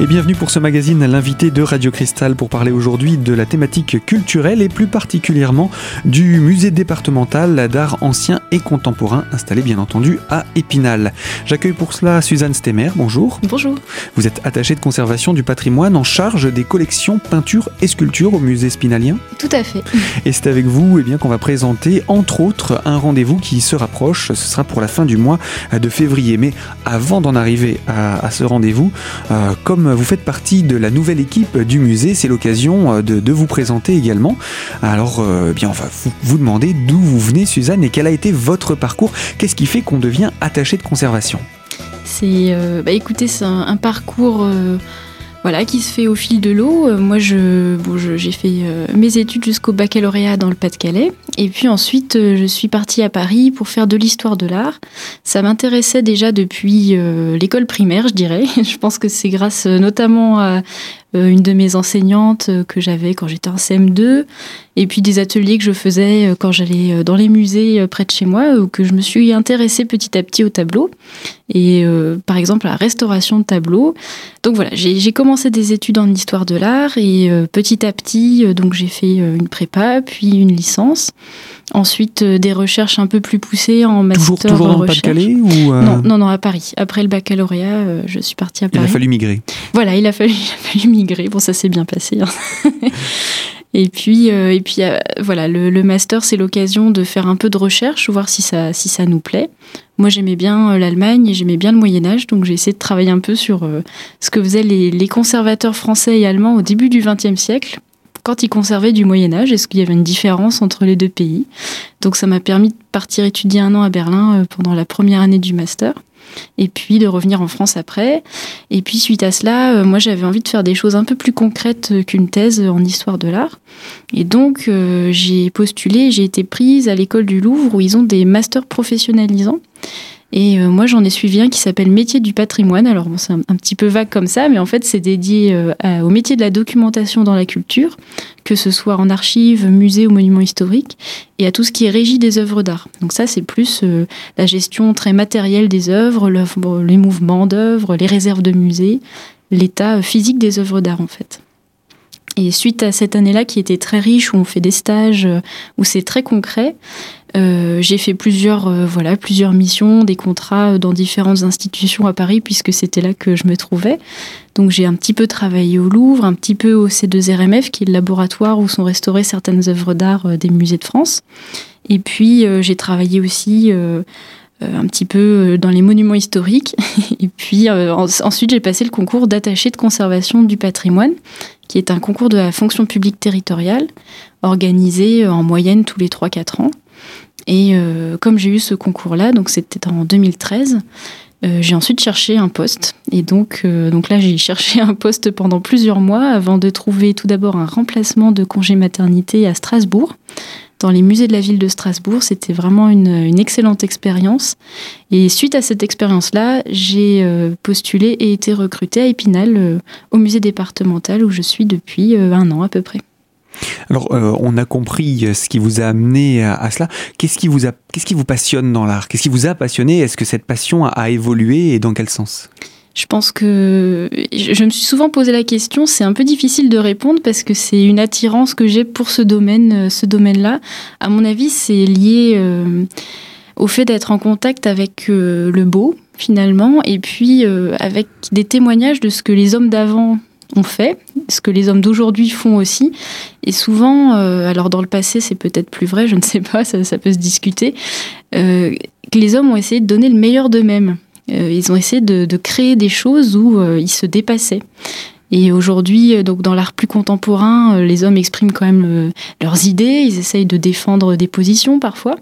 Et bienvenue pour ce magazine, l'invité de Radio Cristal pour parler aujourd'hui de la thématique culturelle et plus particulièrement du musée départemental d'art ancien et contemporain installé bien entendu à Épinal. J'accueille pour cela Suzanne Stemmer, bonjour. Bonjour. Vous êtes attachée de conservation du patrimoine en charge des collections peintures et sculptures au musée spinalien Tout à fait. Et c'est avec vous eh bien, qu'on va présenter entre autres un rendez-vous qui se rapproche, ce sera pour la fin du mois de février. Mais avant d'en arriver à, ce rendez-vous, euh, comme vous faites partie de la nouvelle équipe du musée, c'est l'occasion euh, de, vous présenter également. Alors, euh, eh bien, on va vous, demander d'où vous venez, Suzanne, et quel a été votre parcours. Qu'est-ce qui fait qu'on devient attaché de conservation? C'est, bah, écoutez, c'est un, parcours voilà, qui se fait au fil de l'eau. Euh, moi, je, bon, j'ai fait euh, mes études jusqu'au baccalauréat dans le Pas-de-Calais. Et puis ensuite, euh, je suis partie à Paris pour faire de l'histoire de l'art. Ça m'intéressait déjà depuis l'école primaire, je dirais. je pense que c'est grâce notamment à une de mes enseignantes que j'avais quand j'étais en CM2, et puis des ateliers que je faisais quand j'allais dans les musées près de chez moi, où que je me suis intéressée petit à petit au tableau, et par exemple à la restauration de tableaux. Donc voilà, j'ai commencé des études en histoire de l'art, et petit à petit, donc j'ai fait une prépa, puis une licence. Ensuite, des recherches un peu plus poussées en master toujours, toujours dans le Pas-de-Calais ou non, non, non, à Paris. Après le baccalauréat, je suis partie à Paris. Il a fallu migrer. Voilà, il a fallu, il a fallu migrer. Bon, ça s'est bien passé. Hein. et puis, euh, et puis euh, voilà, le, master, c'est l'occasion de faire un peu de recherche, voir si ça, si ça nous plaît. Moi, j'aimais bien euh, l'Allemagne et j'aimais bien le Moyen Âge, donc j'ai essayé de travailler un peu sur ce que faisaient les, les conservateurs français et allemands au début du XXe siècle quand ils conservaient du Moyen Âge Est-ce qu'il y avait une différence entre les deux pays? Donc ça m'a permis de partir étudier un an à Berlin pendant la première année du master et puis de revenir en France après. Et puis suite à cela, euh, moi j'avais envie de faire des choses un peu plus concrètes qu'une thèse en histoire de l'art. Et donc euh, j'ai postulé, j'ai été prise à l'école du Louvre où ils ont des masters professionnalisants. Et euh, moi, j'en ai suivi un qui s'appelle Métier du patrimoine. Alors, bon, c'est un, petit peu vague comme ça, mais en fait, c'est dédié euh, au métier de la documentation dans la culture, que ce soit en archives, musées ou monuments historiques, et à tout ce qui est régie des œuvres d'art. Donc ça, c'est plus euh, la gestion très matérielle des œuvres, les mouvements d'œuvres, les réserves de musées, l'état physique des œuvres d'art, en fait. Et suite à cette année-là qui était très riche, où on fait des stages, où c'est très concret, euh, j'ai fait plusieurs, euh, voilà, plusieurs missions, des contrats dans différentes institutions à Paris, puisque c'était là que je me trouvais. Donc j'ai un petit peu travaillé au Louvre, un petit peu au C2RMF, qui est le laboratoire où sont restaurées certaines œuvres d'art euh, des musées de France. Et puis j'ai travaillé aussi un petit peu dans les monuments historiques. Et puis ensuite j'ai passé le concours d'attaché de conservation du patrimoine, qui est un concours de la fonction publique territoriale, organisé en moyenne tous les 3-4 ans. Et euh, comme j'ai eu ce concours-là, donc c'était en 2013, euh, j'ai ensuite cherché un poste. Et donc, euh, donc là, j'ai cherché un poste pendant plusieurs mois avant de trouver tout d'abord un remplacement de congé maternité à Strasbourg, dans les musées de la ville de Strasbourg. C'était vraiment une, une excellente expérience. Et suite à cette expérience-là, j'ai postulé et été recrutée à Épinal, au musée départemental où je suis depuis un an à peu près. Alors, euh, on a compris ce qui vous a amené à, cela. Qu'est-ce qui vous a, qu'est-ce qui vous passionne dans l'art? Qu'est-ce qui vous a passionné? Est-ce que cette passion a, évolué et dans quel sens? Je pense que je me suis souvent posé la question. C'est un peu difficile de répondre parce que c'est une attirance que j'ai pour ce domaine, euh, ce domaine-là. À mon avis, c'est lié euh, au fait d'être en contact avec le beau finalement, et puis avec des témoignages de ce que les hommes d'avant ont fait, ce que les hommes d'aujourd'hui font aussi. Et souvent, euh, alors dans le passé c'est peut-être plus vrai, je ne sais pas, ça, peut se discuter, euh, que les hommes ont essayé de donner le meilleur d'eux-mêmes. Euh, ils ont essayé de, créer des choses où ils se dépassaient. Et aujourd'hui, donc dans l'art plus contemporain, les hommes expriment quand même leurs idées, ils essayent de défendre des positions parfois.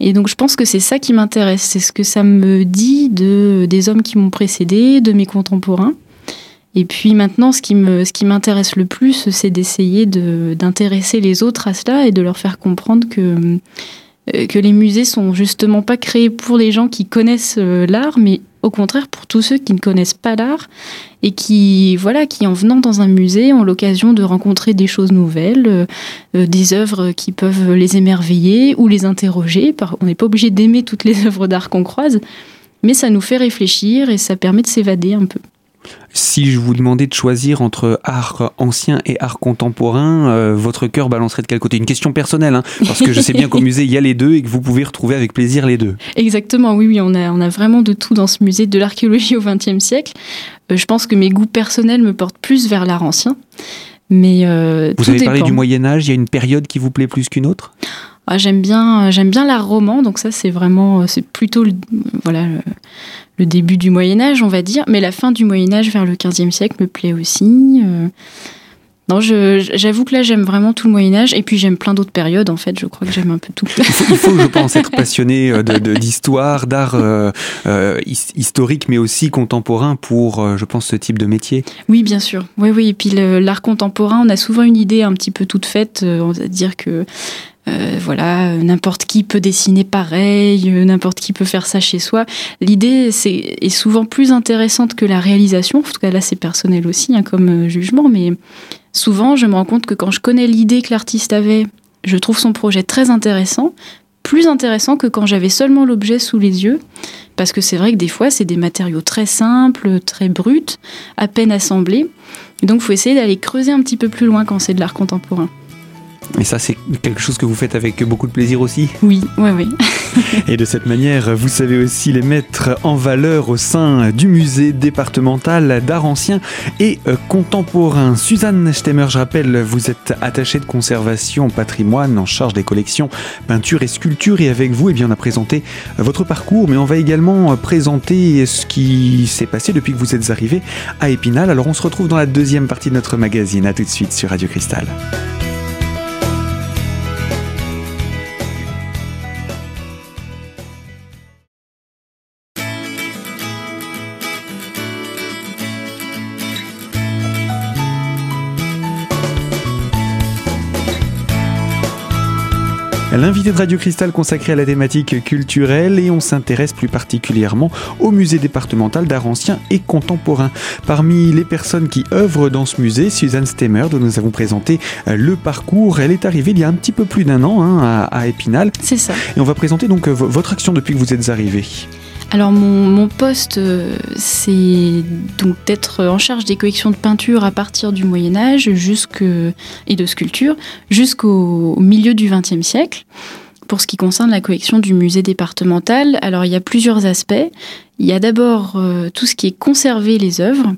Et donc je pense que c'est ça qui m'intéresse, c'est ce que ça me dit de, des hommes qui m'ont précédé, de mes contemporains. Et puis maintenant, ce qui me, ce qui m'intéresse le plus, c'est d'essayer d'intéresser les autres à cela et de leur faire comprendre que euh, que les musées sont justement pas créés pour les gens qui connaissent euh, l'art, mais au contraire pour tous ceux qui ne connaissent pas l'art et qui, voilà, qui en venant dans un musée ont l'occasion de rencontrer des choses nouvelles, euh, des œuvres qui peuvent les émerveiller ou les interroger. On n'est pas obligé d'aimer toutes les œuvres d'art qu'on croise, mais ça nous fait réfléchir et ça permet de s'évader un peu. Si je vous demandais de choisir entre art ancien et art contemporain, euh, votre cœur balancerait de quel côté? Une question personnelle, hein, parce que je sais bien qu'au musée, il y a les deux et que vous pouvez retrouver avec plaisir les deux. Exactement, oui, oui, on a, on a vraiment de tout dans ce musée de l'archéologie au XXe siècle. Euh, je pense que mes goûts personnels me portent plus vers l'art ancien. Mais euh, vous avez parlé du Moyen Âge, il y a une période qui vous plaît plus qu'une autre? Ah, j'aime bien, j'aime bien l'art roman, donc ça c'est vraiment, c'est plutôt le, voilà le, début du Moyen Âge, on va dire, mais la fin du Moyen Âge vers le XVe siècle me plaît aussi. Euh. Non, j'avoue que là j'aime vraiment tout le Moyen Âge et puis j'aime plein d'autres périodes en fait. Je crois que j'aime un peu tout. il, faut, je pense, être passionné euh, d'histoire, d'art euh, historique, mais aussi contemporain pour, je pense, ce type de métier. Oui, bien sûr. Oui, oui. Et puis l'art contemporain, on a souvent une idée un petit peu toute faite. on va dire que euh, voilà, n'importe qui peut dessiner pareil, euh, n'importe qui peut faire ça chez soi. L'idée est souvent plus intéressante que la réalisation. En tout cas, là, c'est personnel aussi, hein, comme euh, jugement, mais souvent, je me rends compte que quand je connais l'idée que l'artiste avait, je trouve son projet très intéressant, plus intéressant que quand j'avais seulement l'objet sous les yeux. Parce que c'est vrai que des fois, c'est des matériaux très simples, très bruts, à peine assemblés. Donc, il faut essayer d'aller creuser un petit peu plus loin quand c'est de l'art contemporain. Et ça, c'est quelque chose que vous faites avec beaucoup de plaisir aussi Oui, oui, oui. et de cette manière, vous savez aussi les mettre en valeur au sein du musée départemental d'art ancien et euh, contemporain. Suzanne Stemmer, je rappelle, vous êtes attachée de conservation patrimoine en charge des collections peinture et sculpture. Et avec vous, eh bien, on a présenté votre parcours, mais on va également présenter ce qui s'est passé depuis que vous êtes arrivé à Épinal. Alors on se retrouve dans la deuxième partie de notre magazine. A tout de suite sur Radio Cristal. L'invité de Radio Cristal consacré à la thématique culturelle et on s'intéresse plus particulièrement au musée départemental d'art ancien et contemporain. Parmi les personnes qui œuvrent dans ce musée, Suzanne Stemmer, dont nous avons présenté euh, le parcours, elle est arrivée il y a un petit peu plus d'un an hein, à, Épinal. C'est ça. Et on va présenter donc euh, votre action depuis que vous êtes arrivée. Alors mon, poste, euh, c'est donc d'être en charge des collections de peinture à partir du Moyen Âge et de sculpture jusqu'au milieu du XXe siècle. Pour ce qui concerne la collection du musée départemental, alors il y a plusieurs aspects. Il y a d'abord euh, tout ce qui est conserver les œuvres.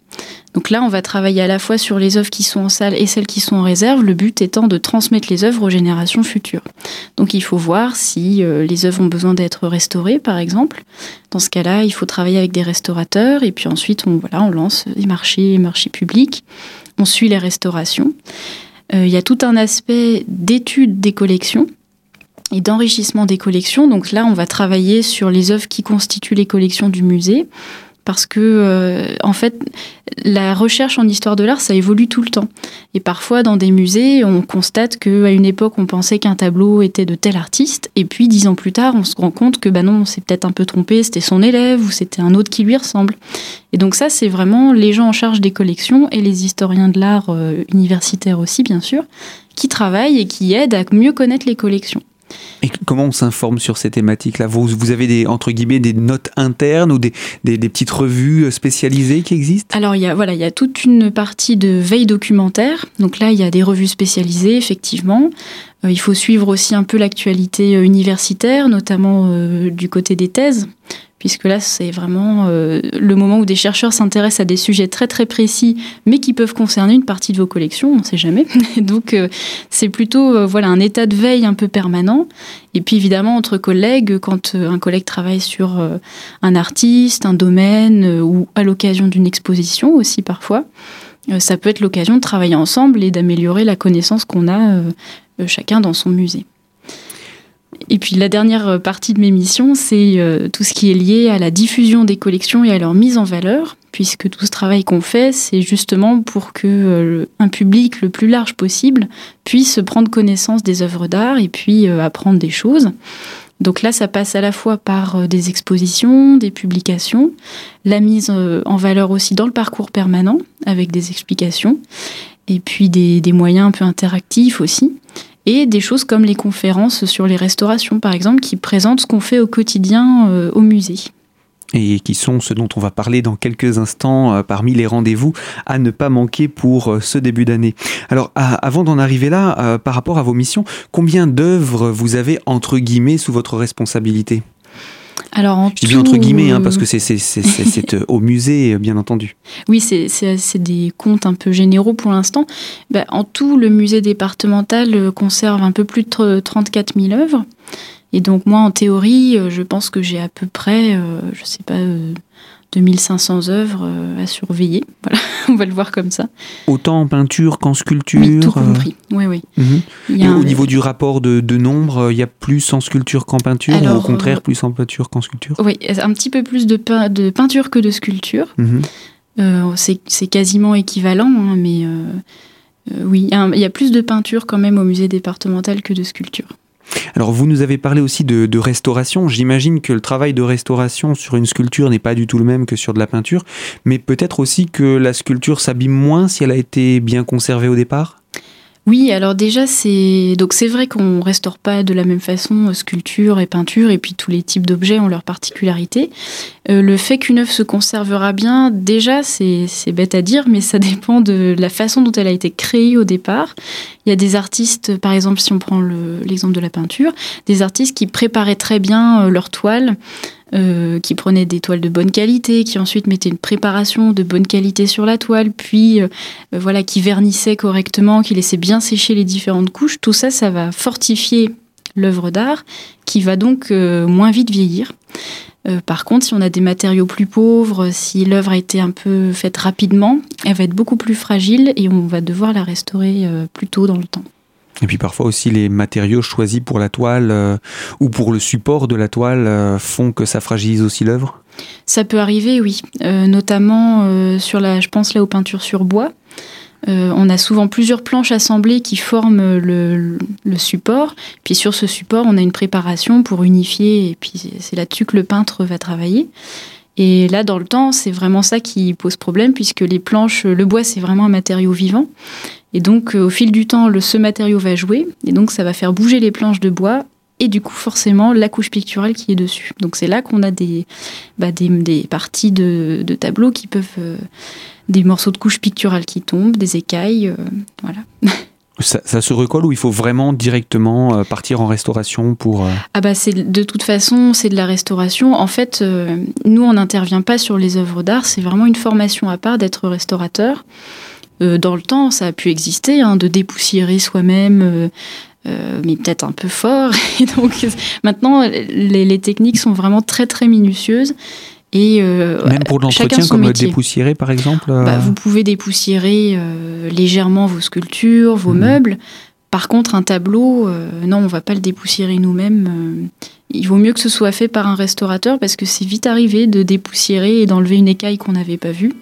Donc là, on va travailler à la fois sur les œuvres qui sont en salle et celles qui sont en réserve, le but étant de transmettre les œuvres aux générations futures. Donc il faut voir si euh, les œuvres ont besoin d'être restaurées, par exemple. Dans ce cas-là, il faut travailler avec des restaurateurs et puis ensuite, on, voilà, on lance des marchés, marchés publics. On suit les restaurations. Euh, il y a tout un aspect d'étude des collections et d'enrichissement des collections. Donc là, on va travailler sur les œuvres qui constituent les collections du musée. Parce que, euh, en fait, la recherche en histoire de l'art, ça évolue tout le temps. Et parfois, dans des musées, on constate qu'à une époque, on pensait qu'un tableau était de tel artiste. Et puis, dix ans plus tard, on se rend compte que, bah non, on s'est peut-être un peu trompé, c'était son élève ou c'était un autre qui lui ressemble. Et donc, ça, c'est vraiment les gens en charge des collections et les historiens de l'art euh, universitaires aussi, bien sûr, qui travaillent et qui aident à mieux connaître les collections. Et comment on s'informe sur ces thématiques-là? Vous, vous avez des, entre guillemets, des notes internes ou des, petites revues spécialisées qui existent? Alors, il y, a, voilà, il y a toute une partie de veille documentaire. Donc là, il y a des revues spécialisées, effectivement. Euh, il faut suivre aussi un peu l'actualité euh, universitaire, notamment euh, du côté des thèses puisque là, c'est vraiment euh, le moment où des chercheurs s'intéressent à des sujets très très précis, mais qui peuvent concerner une partie de vos collections, on ne sait jamais. Donc, euh, c'est plutôt euh, voilà un état de veille un peu permanent. Et puis, évidemment, entre collègues, quand un collègue travaille sur un artiste, un domaine, ou à l'occasion d'une exposition aussi parfois, ça peut être l'occasion de travailler ensemble et d'améliorer la connaissance qu'on a chacun dans son musée. Et puis la dernière partie de mes missions, c'est euh, tout ce qui est lié à la diffusion des collections et à leur mise en valeur, puisque tout ce travail qu'on fait, c'est justement pour que euh, un public le plus large possible puisse prendre connaissance des œuvres d'art et puis euh, apprendre des choses. Donc là, ça passe à la fois par des expositions, des publications, la mise en valeur aussi dans le parcours permanent avec des explications, et puis des, des moyens un peu interactifs aussi et des choses comme les conférences sur les restaurations, par exemple, qui présentent ce qu'on fait au quotidien euh, au musée. et qui sont ceux dont on va parler dans quelques instants parmi les rendez-vous à ne pas manquer pour ce début d'année. Alors avant d'en arriver là, par rapport à vos missions, combien d'œuvres vous avez entre guillemets sous votre responsabilité? Alors, en Je dis entre guillemets, hein, parce que c'est au musée, bien entendu. Oui, c'est des comptes un peu généraux pour l'instant. Bah, en tout, le musée départemental conserve un peu plus de 34 000 œuvres. Et donc, moi, en théorie, je pense que j'ai à peu près, euh, je sais pas, 2500 œuvres euh, à surveiller. Voilà, on va le voir comme ça. Autant en peinture qu'en sculpture Oui, tout compris. Oui, oui. Mhm. au niveau du rapport de, nombre, il y a plus en sculpture qu'en peinture ou au contraire plus en peinture qu'en sculpture? Oui, un petit peu plus de, de peinture que de sculpture. Mhm. Euh, c'est quasiment équivalent, hein, mais euh, oui, il y a plus de peinture quand même au musée départemental que de sculpture. Alors vous nous avez parlé aussi de, restauration. J'imagine que le travail de restauration sur une sculpture n'est pas du tout le même que sur de la peinture, mais peut-être aussi que la sculpture s'abîme moins si elle a été bien conservée au départ? Oui, alors déjà c'est donc c'est vrai qu'on restaure pas de la même façon euh, sculpture et peinture et puis tous les types d'objets ont leurs particularités. Euh, le fait qu'une œuvre se conservera bien, déjà c'est bête à dire, mais ça dépend de la façon dont elle a été créée au départ. Il y a des artistes, par exemple si on prend l'exemple de la peinture, des artistes qui préparaient très bien euh, leur toile euh, qui prenaient des toiles de bonne qualité, qui ensuite mettaient une préparation de bonne qualité sur la toile, puis euh, voilà, qui vernissaient correctement, qui laissaient bien sécher les différentes couches. Tout ça, ça va fortifier l'œuvre d'art, qui va donc euh, moins vite vieillir. par contre, si on a des matériaux plus pauvres, si l'œuvre a été un peu faite rapidement, elle va être beaucoup plus fragile et on va devoir la restaurer plus tôt dans le temps. Et puis parfois aussi les matériaux choisis pour la toile euh, ou pour le support de la toile euh, font que ça fragilise aussi l'œuvre? Ça peut arriver, oui. Euh, notamment sur la, je pense là aux peintures sur bois. on a souvent plusieurs planches assemblées qui forment le, le, support. Puis sur ce support, on a une préparation pour unifier. Et puis c'est là-dessus que le peintre va travailler. Et là, dans le temps, c'est vraiment ça qui pose problème, puisque les planches, le bois, c'est vraiment un matériau vivant. Et donc, euh, au fil du temps, le, ce matériau va jouer, et donc ça va faire bouger les planches de bois, et du coup, forcément, la couche picturale qui est dessus. Donc, c'est là qu'on a des, bah, des, des, parties de, de tableaux qui peuvent. Euh, des morceaux de couche picturale qui tombent, des écailles, euh, voilà. Ça, se recolle ou il faut vraiment directement partir en restauration pour... Ah bah c'est de toute façon c'est de la restauration. En fait, euh, nous on n'intervient pas sur les œuvres d'art, c'est vraiment une formation à part d'être restaurateur. Dans le temps, ça a pu exister, hein, de dépoussiérer soi-même, mais peut-être un peu fort. Et donc maintenant, les, les, techniques sont vraiment très très minutieuses. Et euh, Même pour l'entretien, comme dépoussiérer par exemple bah, euh, Vous pouvez dépoussiérer euh, légèrement vos sculptures, vos mhm. meubles. Par contre, un tableau, non, on va pas le dépoussiérer nous-mêmes. il vaut mieux que ce soit fait par un restaurateur parce que c'est vite arrivé de dépoussiérer et d'enlever une écaille qu'on n'avait pas vue.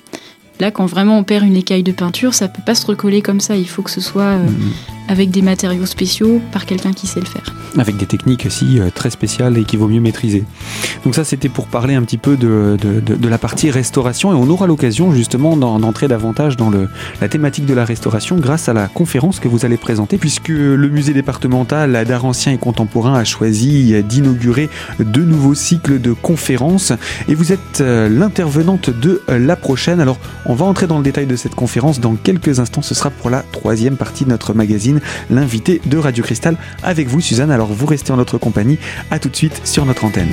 Là, quand vraiment on perd une écaille de peinture, ça peut pas se recoller comme ça. Il faut que ce soit mhm avec des matériaux spéciaux par quelqu'un qui sait le faire. Avec des techniques aussi euh, très spéciales et qu'il vaut mieux maîtriser. Donc ça c'était pour parler un petit peu de, de, la partie restauration et on aura l'occasion justement d'entrer davantage dans le, la thématique de la restauration grâce à la conférence que vous allez présenter puisque le musée départemental d'art ancien et contemporain a choisi d'inaugurer deux nouveaux cycles de conférences et vous êtes euh, l'intervenante de la prochaine. Alors on va entrer dans le détail de cette conférence dans quelques instants. Ce sera pour la troisième partie de notre magazine l'invité de Radio Cristal avec vous, Suzanne. Alors vous restez en notre compagnie. À tout de suite sur notre antenne.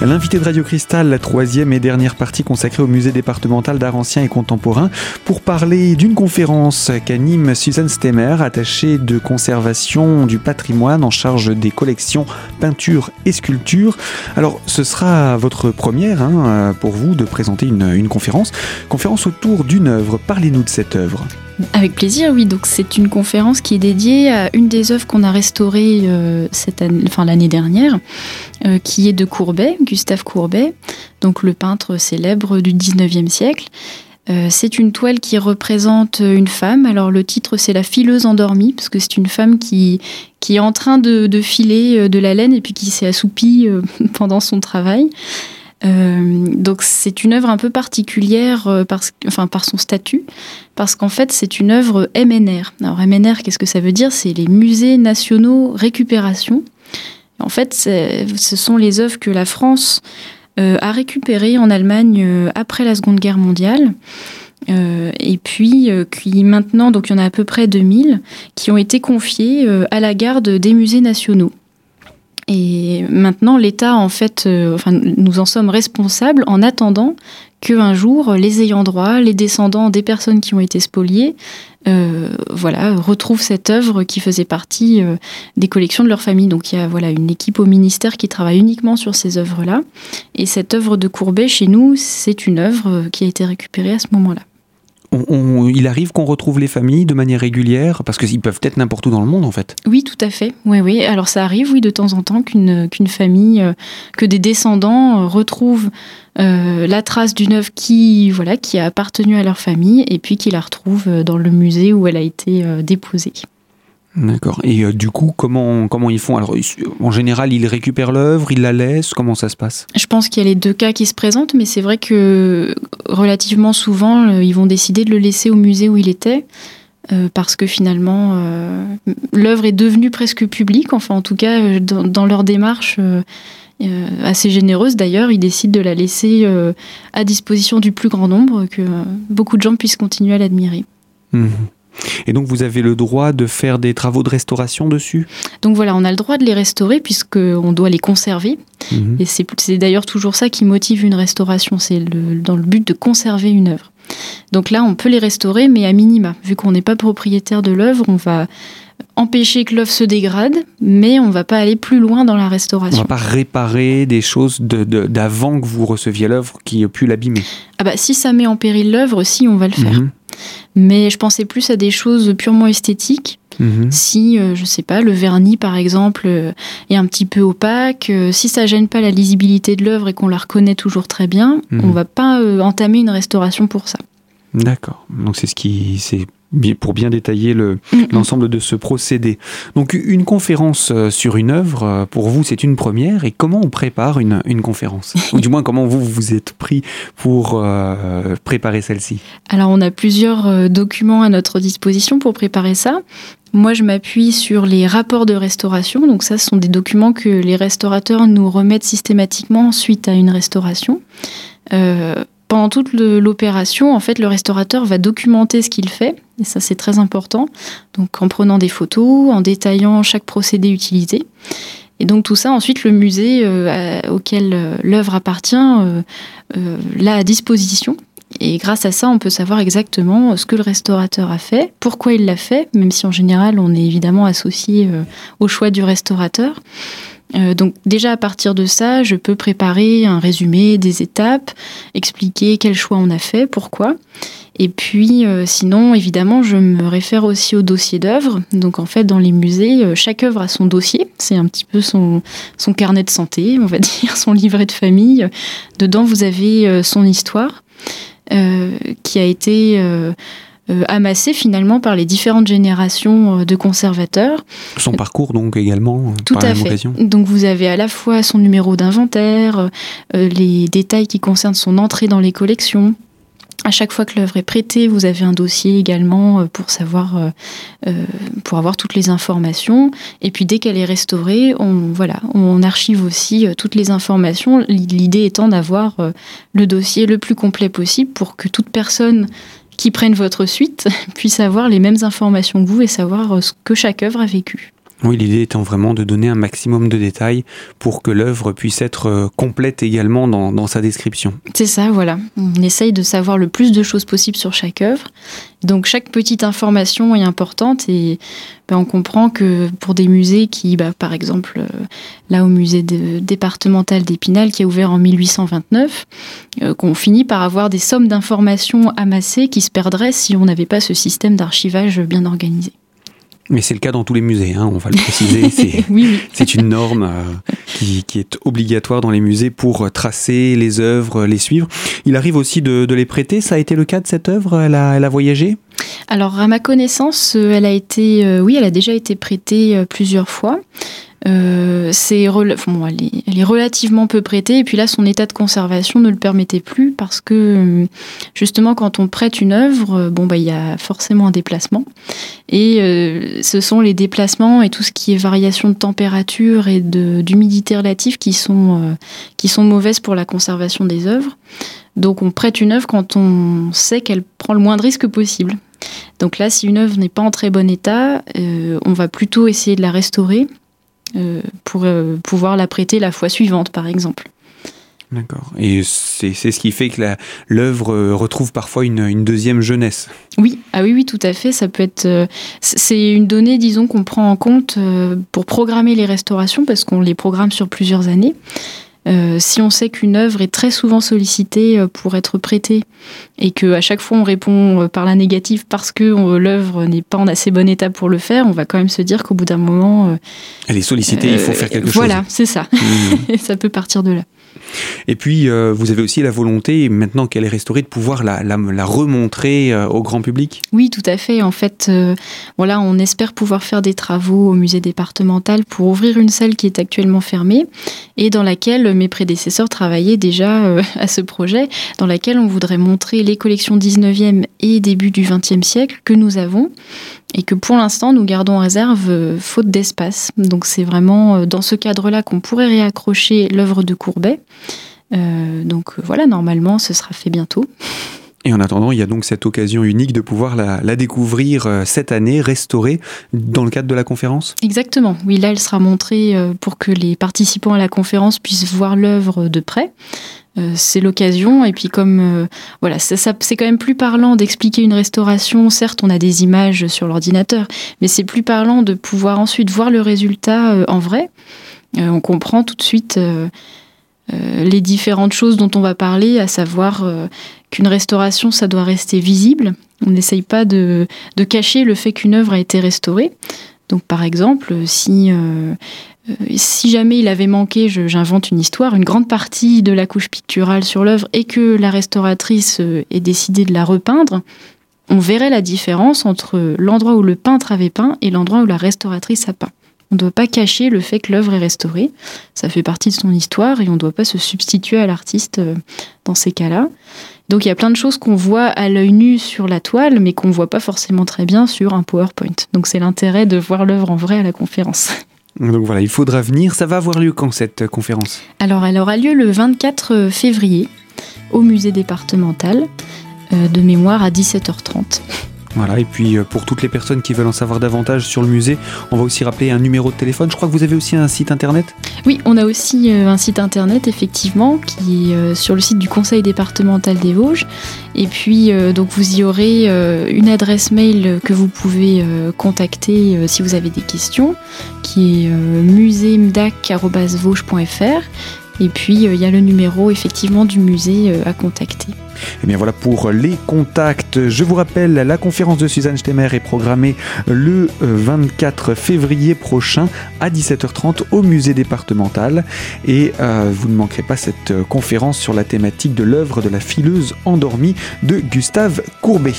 L'invité de Radio Cristal, la troisième et dernière partie consacrée au musée départemental d'art ancien et contemporain, pour parler d'une conférence qu'anime Suzanne Stemmer, attachée de conservation du patrimoine en charge des collections peinture et sculpture. Alors, ce sera votre première hein, pour vous de présenter une, une conférence, conférence autour d'une œuvre. Parlez-nous de cette œuvre. Avec plaisir, oui. Donc c'est une conférence qui est dédiée à une des œuvres qu'on a restaurées euh, cette année, l'année dernière, euh, qui est de Courbet, Gustave Courbet, donc le peintre célèbre du 19e siècle. c'est une toile qui représente une femme. Alors le titre c'est La fileuse endormie, parce que c'est une femme qui, qui est en train de, de, filer de la laine et puis qui s'est assoupie pendant son travail. Euh, donc c'est une œuvre un peu particulière euh, parce, enfin, par son statut, parce qu'en fait c'est une œuvre MNR. Alors MNR, qu'est-ce que ça veut dire? C'est les musées nationaux récupération. En fait, ce sont les œuvres que la France euh, a récupérées en Allemagne après la Seconde Guerre mondiale. et puis maintenant, donc il y en a à peu près 2000, qui ont été confiées à la garde des musées nationaux. Et maintenant, l'État, en fait, euh, nous en sommes responsables en attendant qu'un jour, les ayants droit, les descendants des personnes qui ont été spoliées, euh, voilà, retrouvent cette œuvre qui faisait partie euh, des collections de leur famille. Donc il y a voilà, une équipe au ministère qui travaille uniquement sur ces œuvres-là. Et cette œuvre de Courbet, chez nous, c'est une œuvre qui a été récupérée à ce moment-là il arrive qu'on retrouve les familles de manière régulière parce qu'ils peuvent être n'importe où dans le monde en fait. Oui, tout à fait. Oui, oui. Alors ça arrive, oui, de temps en temps qu'une famille, euh, que des descendants euh, retrouvent euh, la trace d'une œuvre qui voilà qui a appartenu à leur famille et puis qui la retrouvent dans le musée où elle a été déposée. D'accord. Et euh, du coup, comment, comment ils font? Alors, en général, ils récupèrent l'œuvre, ils la laissent? Comment ça se passe? Je pense qu'il y a les deux cas qui se présentent, mais c'est vrai que relativement souvent, euh, ils vont décider de le laisser au musée où il était. Euh, parce que finalement, l'œuvre est devenue presque publique. Enfin, en tout cas, dans, leur démarche assez généreuse d'ailleurs, ils décident de la laisser à disposition du plus grand nombre, que beaucoup de gens puissent continuer à l'admirer. Mmh. Et donc vous avez le droit de faire des travaux de restauration dessus? Donc voilà, on a le droit de les restaurer puisqu'on doit les conserver. Mhm. Et c'est d'ailleurs toujours ça qui motive une restauration, c'est dans le but de conserver une œuvre. Donc là, on peut les restaurer, mais à minima. Vu qu'on n'est pas propriétaire de l'œuvre, on va empêcher que l'œuvre se dégrade, mais on ne va pas aller plus loin dans la restauration. On ne va pas réparer des choses d'avant que vous receviez l'œuvre qui a pu l'abîmer. Ah bah si ça met en péril l'œuvre, si on va le faire. Mhm. Mais je pensais plus à des choses purement esthétiques. Mhm. Si, euh, je sais pas, le vernis par exemple euh, est un petit peu opaque, euh, si ça gêne pas la lisibilité de l'œuvre et qu'on la reconnaît toujours très bien, on mhm. va pas entamer une restauration pour ça. D'accord. Donc c'est ce qui, c'est pour bien détailler l'ensemble de ce procédé. Donc une conférence euh, sur une œuvre, euh, pour vous, c'est une première. Et comment on prépare une, conférence? Ou du moins, comment vous vous êtes pris pour euh, préparer celle-ci? Alors, on a plusieurs documents à notre disposition pour préparer ça. Moi, je m'appuie sur les rapports de restauration. Donc ça, ce sont des documents que les restaurateurs nous remettent systématiquement suite à une restauration pendant toute l'opération, en fait, le restaurateur va documenter ce qu'il fait, et ça c'est très important, donc en prenant des photos, en détaillant chaque procédé utilisé. Et donc tout ça, ensuite, le musée euh, auquel euh, l'œuvre appartient euh, l'a à disposition. Et grâce à ça, on peut savoir exactement ce que le restaurateur a fait, pourquoi il l'a fait, même si en général, on est évidemment associé au choix du restaurateur. Euh, donc déjà à partir de ça, je peux préparer un résumé des étapes, expliquer quel choix on a fait, pourquoi. Et puis euh, sinon, évidemment, je me réfère aussi au dossier d'œuvre. Donc en fait, dans les musées, euh, chaque œuvre a son dossier. C'est un petit peu son, son carnet de santé, on va dire, son livret de famille. Dedans, vous avez son histoire qui a été amassé finalement par les différentes générations euh, de conservateurs. Son parcours donc également euh, Tout à fait. Donc vous avez à la fois son numéro d'inventaire, les détails qui concernent son entrée dans les collections. À chaque fois que l'œuvre est prêtée, vous avez un dossier également pour savoir, pour avoir toutes les informations. Et puis dès qu'elle est restaurée, on voilà, on archive aussi toutes les informations. L'idée étant d'avoir le dossier le plus complet possible pour que toute personne qui prennent votre suite puissent avoir les mêmes informations que vous et savoir euh, ce que chaque œuvre a vécu. Oui, l'idée étant vraiment de donner un maximum de détails pour que l'œuvre puisse être euh, complète également dans, sa description. C'est ça, voilà. On essaye de savoir le plus de choses possible sur chaque œuvre. Donc chaque petite information est importante et ben, on comprend que pour des musées qui, bah, par exemple, euh, là au musée départemental d'Épinal qui a ouvert en 1829, euh, qu'on finit par avoir des sommes d'informations amassées qui se perdraient si on n'avait pas ce système d'archivage bien organisé. Mais c'est le cas dans tous les musées, hein, on va le préciser. C'est une norme euh, qui, est obligatoire dans les musées pour tracer les œuvres, les suivre. Il arrive aussi de, les prêter. Ça a été le cas de cette œuvre? Elle a, elle a voyagé? Alors, à ma connaissance, elle a été, oui, elle a déjà été prêtée plusieurs fois. Euh, elle, est, relativement peu prêtée et puis là son état de conservation ne le permettait plus parce que euh, justement quand on prête une œuvre euh, bon bah il y a forcément un déplacement. Et ce sont les déplacements et tout ce qui est variation de température et d'humidité relative qui sont qui sont mauvaises pour la conservation des œuvres. Donc on prête une œuvre quand on sait qu'elle prend le moins de risques possible. Donc là si une œuvre n'est pas en très bon état on va plutôt essayer de la restaurer pour euh, pouvoir la prêter la fois suivante, par exemple. D'accord. Et c'est ce qui fait que l'œuvre euh, retrouve parfois une, une, deuxième jeunesse. Oui, ah oui, oui, tout à fait. Ça peut être. c'est une donnée, disons, qu'on prend en compte pour programmer les restaurations, parce qu'on les programme sur plusieurs années. Euh, si on sait qu'une œuvre est très souvent sollicitée euh, pour être prêtée et qu'à chaque fois on répond euh, par la négative parce que l'œuvre n'est pas en assez bon état pour le faire, on va quand même se dire qu'au bout d'un moment... Elle est sollicitée, il faut faire quelque chose. Voilà, c'est ça. Mmh. ça peut partir de là. Et puis, euh, vous avez aussi la volonté, maintenant qu'elle est restaurée, de pouvoir la, la, remontrer euh, au grand public? Oui, tout à fait. En fait, euh, on espère pouvoir faire des travaux au musée départemental pour ouvrir une salle qui est actuellement fermée et dans laquelle mes prédécesseurs travaillaient déjà à ce projet, dans laquelle on voudrait montrer les collections 19e et début du 20e siècle que nous avons et que pour l'instant nous gardons en réserve faute d'espace. Donc c'est vraiment dans ce cadre-là qu'on pourrait réaccrocher l'œuvre de Courbet donc voilà, normalement, ce sera fait bientôt. Et en attendant, il y a donc cette occasion unique de pouvoir la, découvrir euh, cette année, restaurée, dans le cadre de la conférence? Exactement. Oui, là, elle sera montrée euh, pour que les participants à la conférence puissent voir l'œuvre de près. c'est l'occasion. Et puis comme voilà, ça, c'est quand même plus parlant d'expliquer une restauration. Certes, on a des images sur l'ordinateur, mais c'est plus parlant de pouvoir ensuite voir le résultat en vrai. on comprend tout de suite euh, les différentes choses dont on va parler, à savoir euh, qu'une restauration, ça doit rester visible. On n'essaye pas de, cacher le fait qu'une œuvre a été restaurée. Donc par exemple, si, euh, si jamais il avait manqué, j'invente une histoire, une grande partie de la couche picturale sur l'œuvre et que la restauratrice ait décidé de la repeindre, on verrait la différence entre l'endroit où le peintre avait peint et l'endroit où la restauratrice a peint. On ne doit pas cacher le fait que l'œuvre est restaurée. Ça fait partie de son histoire et on ne doit pas se substituer à l'artiste euh, dans ces cas-là. Donc il y a plein de choses qu'on voit à l'œil nu sur la toile, mais qu'on ne voit pas forcément très bien sur un PowerPoint. Donc c'est l'intérêt de voir l'œuvre en vrai à la conférence. Donc voilà, il faudra venir. Ça va avoir lieu quand cette conférence? Alors elle aura lieu le 24 février au musée départemental euh, de mémoire à 17h30. Voilà, et puis euh, pour toutes les personnes qui veulent en savoir davantage sur le musée, on va aussi rappeler un numéro de téléphone. Je crois que vous avez aussi un site internet? Oui, on a aussi euh, un site internet, effectivement, qui est euh, sur le site du Conseil départemental des Vosges. Et puis, donc, vous y aurez une adresse mail que vous pouvez contacter si vous avez des questions, qui est musémdac.vosges.fr. Et puis, il y a le numéro, effectivement, du musée à contacter. Et eh bien voilà pour les contacts. Je vous rappelle, la conférence de Suzanne Stemmer est programmée le 24 euh, février prochain à 17h30 au musée départemental. Et euh, vous ne manquerez pas cette euh, conférence sur la thématique de l'œuvre de la fileuse endormie de Gustave Courbet.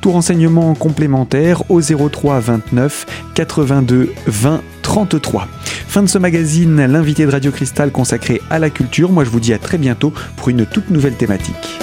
Tout renseignement complémentaire au 03 29 82 20 33. Fin de ce magazine, l'invité de Radio Cristal consacré à la culture. Moi je vous dis à très bientôt pour une toute nouvelle thématique.